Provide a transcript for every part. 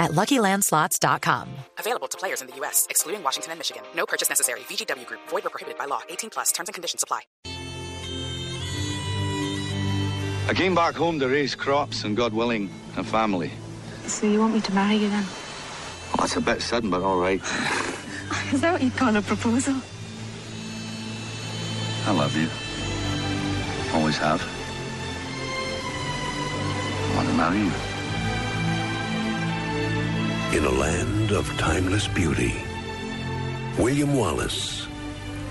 at LuckyLandSlots.com. Available to players in the U.S., excluding Washington and Michigan. No purchase necessary. VGW Group. Void or prohibited by law. 18 plus. Terms and conditions apply. I came back home to raise crops and, God willing, a family. So you want me to marry you then? Oh, well, that's a bit sudden, but all right. Is that what you'd call a proposal? I love you. Always have. I want to marry you. In a land of timeless beauty, William Wallace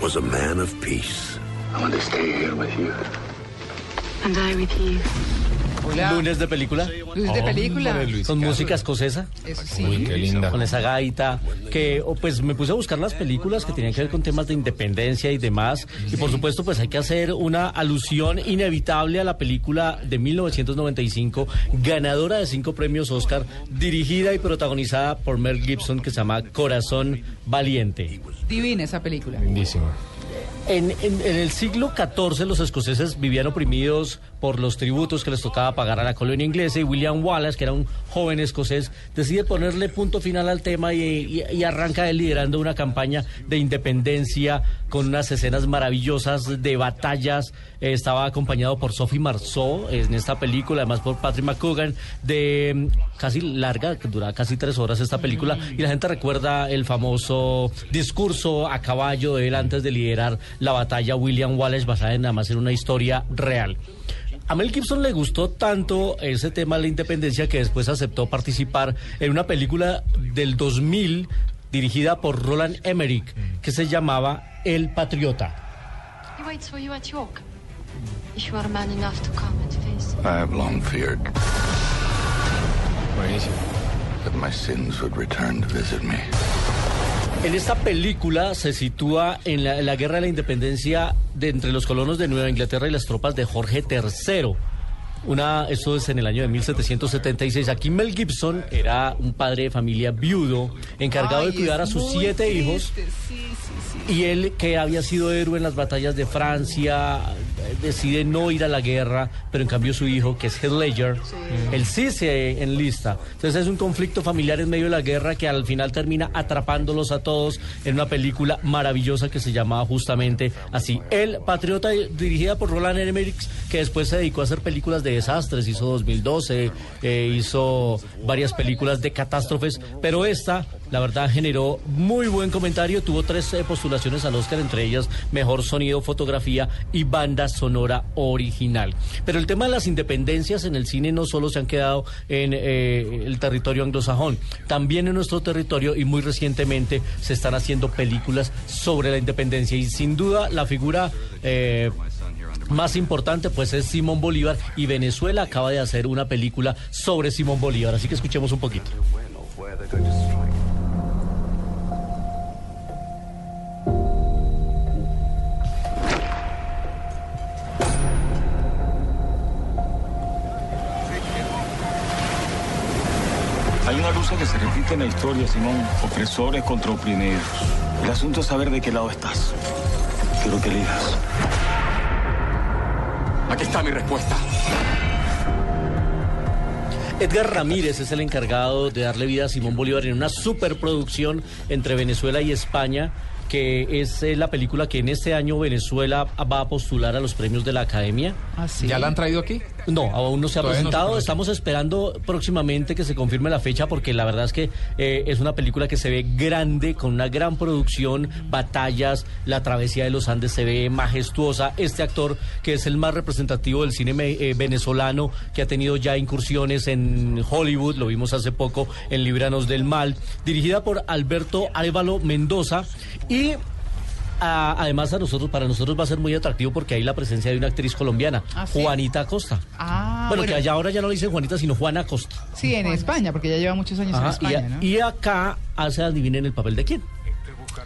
was a man of peace. I want to stay here with you. And I with you. Lunes de película. Luis de película. Con música escocesa. Eso sí. Uy, qué linda. Con esa gaita. Que oh, pues me puse a buscar las películas que tenían que ver con temas de independencia y demás. Y por supuesto, pues hay que hacer una alusión inevitable a la película de 1995, ganadora de cinco premios Oscar, dirigida y protagonizada por Mel Gibson, que se llama Corazón Valiente. Divina esa película. Lindísimo. En, en- en el siglo XIV los escoceses vivían oprimidos por los tributos que les tocaba pagar a la colonia inglesa y William Wallace, que era un joven escocés, decide ponerle punto final al tema y, arranca él liderando una campaña de independencia con unas escenas maravillosas de batallas. Eh, estaba acompañado por Sophie Marceau en esta película, además por Patrick McCogan, de mm, casi larga, que dura casi tres horas esta película, y la gente recuerda el famoso discurso a caballo de él antes de liderar la batalla William Wallace, basada en nada más en una historia real. A Mel Gibson le gustó tanto ese tema de la independencia que después aceptó participar en una película del 2000 dirigida por Roland Emmerich que se llamaba El Patriota. He waits for you at York. If you are man enough to come and face I have long feared Buenísimo. that my sins would return to visit me. En esta película se sitúa en la, en la guerra de la independencia de entre los colonos de Nueva Inglaterra y las tropas de Jorge III. Una, esto es en el año de 1776. Aquí Mel Gibson era un padre de familia viudo, encargado Ay, de cuidar a sus siete hijos. Sí, sí, sí. Y él, que había sido héroe en las batallas de Francia, decide no ir a la guerra, pero en cambio su hijo, que es Heath Ledger, él sí se enlista. Entonces es un conflicto familiar en medio de la guerra que al final termina atrapándolos a todos en una película maravillosa que se llamaba justamente así. El Patriota, dirigida por Roland Emmerich, que después se dedicó a hacer películas de desastres, hizo 2012, eh, hizo varias películas de catástrofes, pero esta, la verdad, generó muy buen comentario, tuvo tres eh, postulaciones al Oscar, entre ellas Mejor Sonido, Fotografía y Banda Sonora Original. Pero el tema de las independencias en el cine no solo se han quedado en eh, el territorio anglosajón, también en nuestro territorio y muy recientemente se están haciendo películas sobre la independencia y sin duda la figura... eh, más importante pues es Simón Bolívar y Venezuela acaba de hacer una película sobre Simón Bolívar, así que escuchemos un poquito. Hay una lucha que se repite en la historia, Simón. Opresores contra oprimidos. El asunto es saber de qué lado estás. Quiero que elijas. Aquí está mi respuesta. Edgar Ramírez es el encargado de darle vida a Simón Bolívar en una superproducción entre Venezuela y España, que es eh, la película que en este año Venezuela va a postular a los premios de la Academia. Ah, sí. ¿Ya la han traído aquí? No, aún no se ha Todavía no se presentado. Estamos esperando próximamente que se confirme la fecha porque la verdad es que eh, es una película que se ve grande, con una gran producción, batallas, la travesía de los Andes se ve majestuosa. Este actor que es el más representativo del cine eh, venezolano, que ha tenido ya incursiones en Hollywood, lo vimos hace poco en Libranos del Mal, dirigida por Alberto Arevalo Mendoza y Ah, además a nosotros, para nosotros va a ser muy atractivo porque hay la presencia de una actriz colombiana, ¿Ah, sí? Juanita Acosta. Ah, bueno, bueno. que allá ahora ya no le dicen Juanita, sino Juana Acosta. Sí, en España, porque ya lleva muchos años en y, España, a- ¿no? y acá hace adivinen el papel de quién.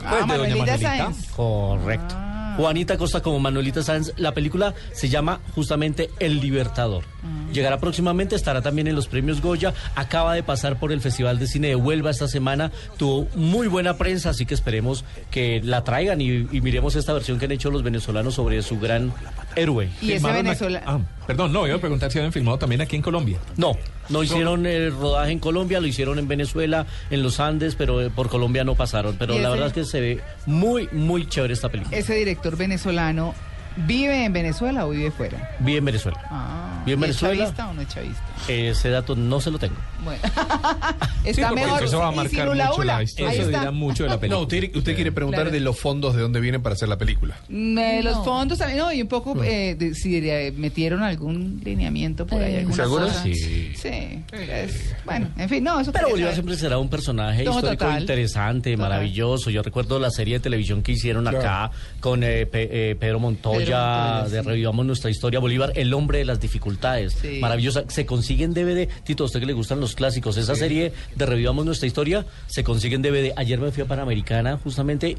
ah, de doña Manuelita Manuelita. Sáenz. Correcto. Ah. Juanita Costa como Manuelita Sáenz. La película se llama justamente El Libertador. Llegará próximamente, estará también en los premios Goya. Acaba de pasar por el Festival de Cine de Huelva esta semana. Tuvo muy buena prensa, así que esperemos que la traigan y, y miremos esta versión que han hecho los venezolanos sobre su gran héroe. Y ese Venezuela. Ah, perdón, no, iba a preguntar si habían filmado también aquí en Colombia. No, no hicieron el rodaje en Colombia, lo hicieron en Venezuela, en los Andes, pero eh, por Colombia no pasaron. Pero ¿Y la verdad es que se ve muy, muy chévere esta película. Ese director venezolano, ¿vive en Venezuela o vive fuera? Vi en Venezuela. Ah, ¿Vive en ¿y ¿Es Venezuela? chavista o no es chavista? Ese dato no se lo tengo. Bueno. Sí, está porque mejor. eso va a marcar mucho la historia. Eso está. dirá mucho de la película. No, usted, usted quiere preguntar Claro. de los fondos de dónde vienen para hacer la película. Eh, Los fondos también, no, y un poco, eh, de- si eh, metieron algún lineamiento por ahí. alguna ¿Seguro? cosa. Sí. Sí. es- bueno, en fin, no, eso Pero Bolívar siempre será un personaje histórico total. interesante, Total. maravilloso. Yo recuerdo la serie de televisión que hicieron acá con eh, Pe- eh, Pedro Montoya, Montoya, de. Revivamos nuestra historia. Bolívar, el hombre de las dificultades. Sí. Maravillosa. Se consigue en DVD. Tito, a usted que le gustan los clásicos. Esa serie de Revivamos nuestra historia se consigue en DVD. Ayer me fui a Panamericana, justamente.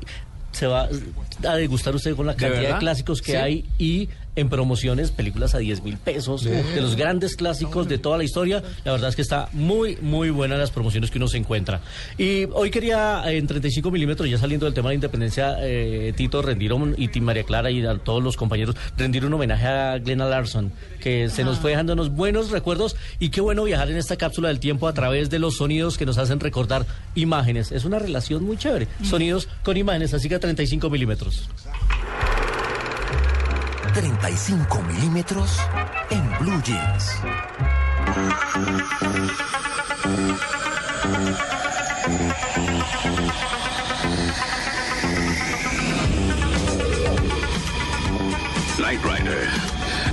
Se va a degustar usted con la cantidad de, clásicos que Sí. hay y en promociones películas a 10 mil pesos de los grandes clásicos de toda la historia. La verdad es que está muy, muy buena las promociones que uno se encuentra. Y hoy quería, eh, en 35 milímetros, ya saliendo del tema de la independencia, eh, Tito, rendir un, y Tim María Clara y a todos los compañeros, rendir un homenaje a Glenna Larson, que se nos fue dejando unos buenos recuerdos y qué bueno viajar en esta cápsula del tiempo a través de los sonidos que nos hacen recordar imágenes. Es una relación muy chévere. Sonidos con imágenes, así que a 35 milímetros. 35 milímetros en Blue Jeans. Knight Rider.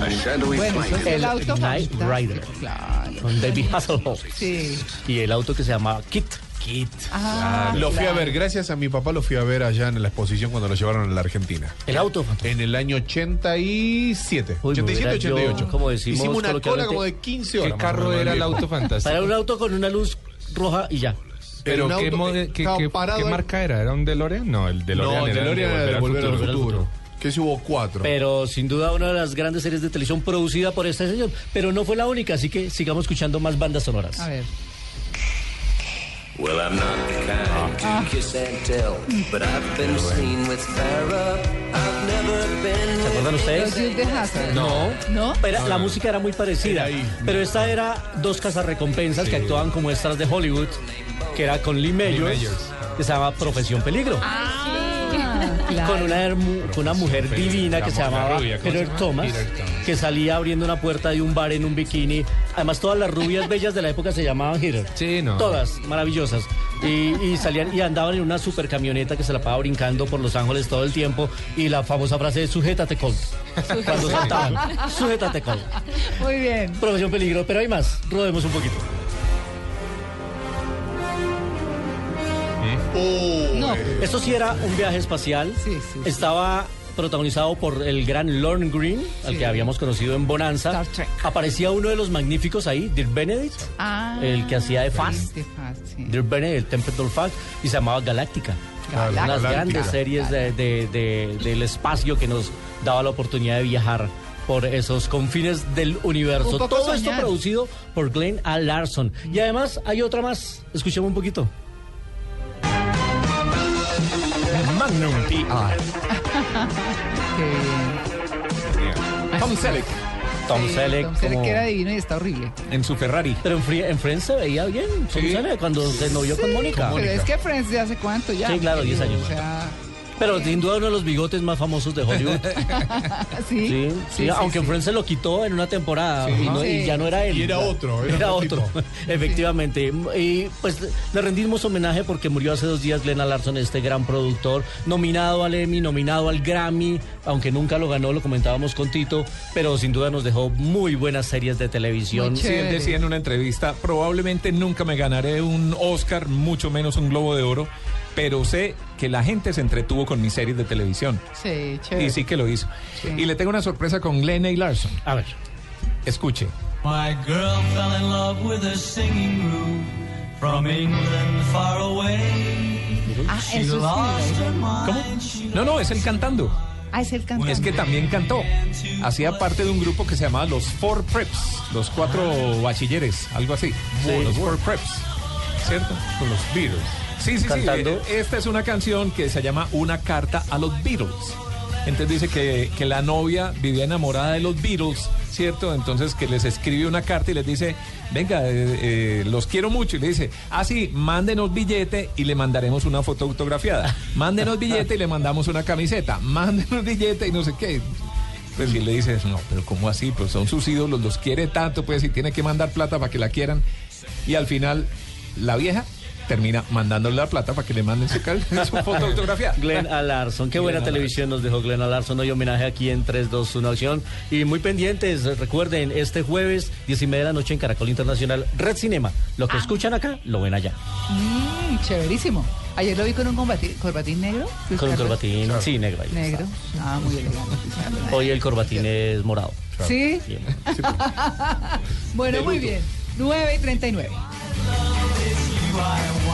A shadowy Bueno, eso es El el auto Knight fantástico, Rider. Claro. Con David Hasselhoff. Sí. Y el auto que se llama Kit. Kit. Ah, Lo fui a ver, gracias a mi papá lo fui a ver allá en la exposición cuando lo llevaron a la Argentina. El auto. En el año 87. Uy, me 87, hubiera yo, 88. como decimos Hicimos una cola como de 15 horas. ¿Qué carro era el auto fantástico? Para un auto con una luz roja y ya. Pero ¿qué, auto mode- que qué- estaba qué- parado qué ahí. marca era? ¿Era un DeLorean? No, el DeLorean No, el era DeLorean era de Volver al Futuro. Futuro. Que ese hubo cuatro. Pero sin duda una de las grandes series de televisión producida por este señor. Pero no fue la única, así que sigamos escuchando más bandas sonoras. A ver. Well, I'm not the kind to kiss and tell, but I've been seen with Farrah. I've never been ¿Se acuerdan Los ustedes? De. No. ¿No? Pero la música era muy parecida. Era ahí. Pero esta era dos cazarrecompensas que actuaban como extras de Hollywood, que era con Lee Mayors, Mayors. que se llama Profesión Peligro. Ah, claro. con una, hermu- con una mujer divina que se la llamaba rubia, ¿cómo se Heather? Thomas, que salía abriendo una puerta de un bar en un bikini. Además, todas las rubias bellas de la época se llamaban Heather. Sí, no. Todas, maravillosas. Y, y salían y andaban en una super camioneta que se la pasaba brincando por Los Ángeles todo el tiempo. Y la famosa frase de sujétate Colt. Cuando saltaban. Sujétate Colt. Muy bien. Profesión peligro, pero hay más. Rodemos un poquito. No, Esto sí era un viaje espacial. Sí, sí, sí. Estaba protagonizado por el gran Lorne Green, al Sí. que habíamos conocido en Bonanza. Star Trek. Aparecía uno de los magníficos ahí, Dirk Benedict, Ah, el que hacía de Fast. de Fast, sí. Dirk Benedict, el Templeton Fast, y se llamaba Galáctica. Galáctica. Unas Galáctica. grandes series de- de- de- del espacio que nos daba la oportunidad de viajar por esos confines del universo. Todo esto producido por Glenn A. Larson. Y además hay otra más. Escuchemos un poquito. Magnum P.I. Qué bien. Tom Selleck Tom Sí, Selleck. Tom Selleck como- que era divino y está horrible. en su Ferrari. Pero en, Fri- en Friends se veía bien. Tom Sí. Selleck, cuando se novió con Mónica. Pero es que Friends de hace cuánto ya. Sí, claro, 10 años. O sea, Pero sin duda uno de los bigotes más famosos de Hollywood. sí. Sí, sí, aunque en Friends se lo quitó en una temporada y, no- y ya no era él. Y era otro, era Era, otro otro, efectivamente. Y pues le rendimos homenaje porque murió hace dos días Glenn Larson, este gran productor, nominado al Emmy, nominado al Grammy, aunque nunca lo ganó, lo comentábamos con Tito, pero sin duda nos dejó muy buenas series de televisión. Sí, él decía en una entrevista, probablemente nunca me ganaré un Oscar, mucho menos un Globo de Oro, pero sé que la gente se entretuvo con mis series de televisión. Sí, chévere. Y sí que lo hizo. Sí. Y le tengo una sorpresa con Glenn A. Larson. A ver. Escuche. My girl fell in love with a singing group from England far away. Ah, She eso sí. lost her ¿Cómo? No, no, es él cantando. Ah, es el cantante. Es que también cantó. Hacía parte de un grupo que se llamaba los Four Preps, los cuatro bachilleres, algo así. Sí. Los Four Preps, ¿cierto? Con los Beatles. Sí, sí, sí. Cantando. Eh, Esta es una canción que se llama Una carta a los Beatles. Entonces dice que, que la novia vivía enamorada de los Beatles, ¿cierto? Entonces que les escribe una carta y les dice, venga, eh, eh, los quiero mucho. Y le dice, ah, sí, mándenos billete y le mandaremos una foto autografiada. Mándenos billete y le mandamos una camiseta. Mándenos billete y no sé qué. Pues y le dices, no, pero ¿cómo así? Pues son sus ídolos, los quiere tanto, pues y tiene que mandar plata para que la quieran. Y al final, la vieja termina mandándole la plata para que le manden su, cal- su foto autografiada. Glenn Alarson, qué buena televisión nos dejó Glenn Alarson. Hoy homenaje aquí en 3, 2, 1 acción. Y muy pendientes, recuerden, este jueves, 10 y media de la noche en Caracol Internacional, Red Cinema. Lo que escuchan acá, lo ven allá. Mm, chéverísimo. Ayer lo vi con un corbatín negro. Con un Carlos. corbatín, sí, negro. ahí Negro. está. Ah, muy elegante. Hoy el corbatín es morado. ¿Sí? Bueno, muy bien. 9 y 39. fly.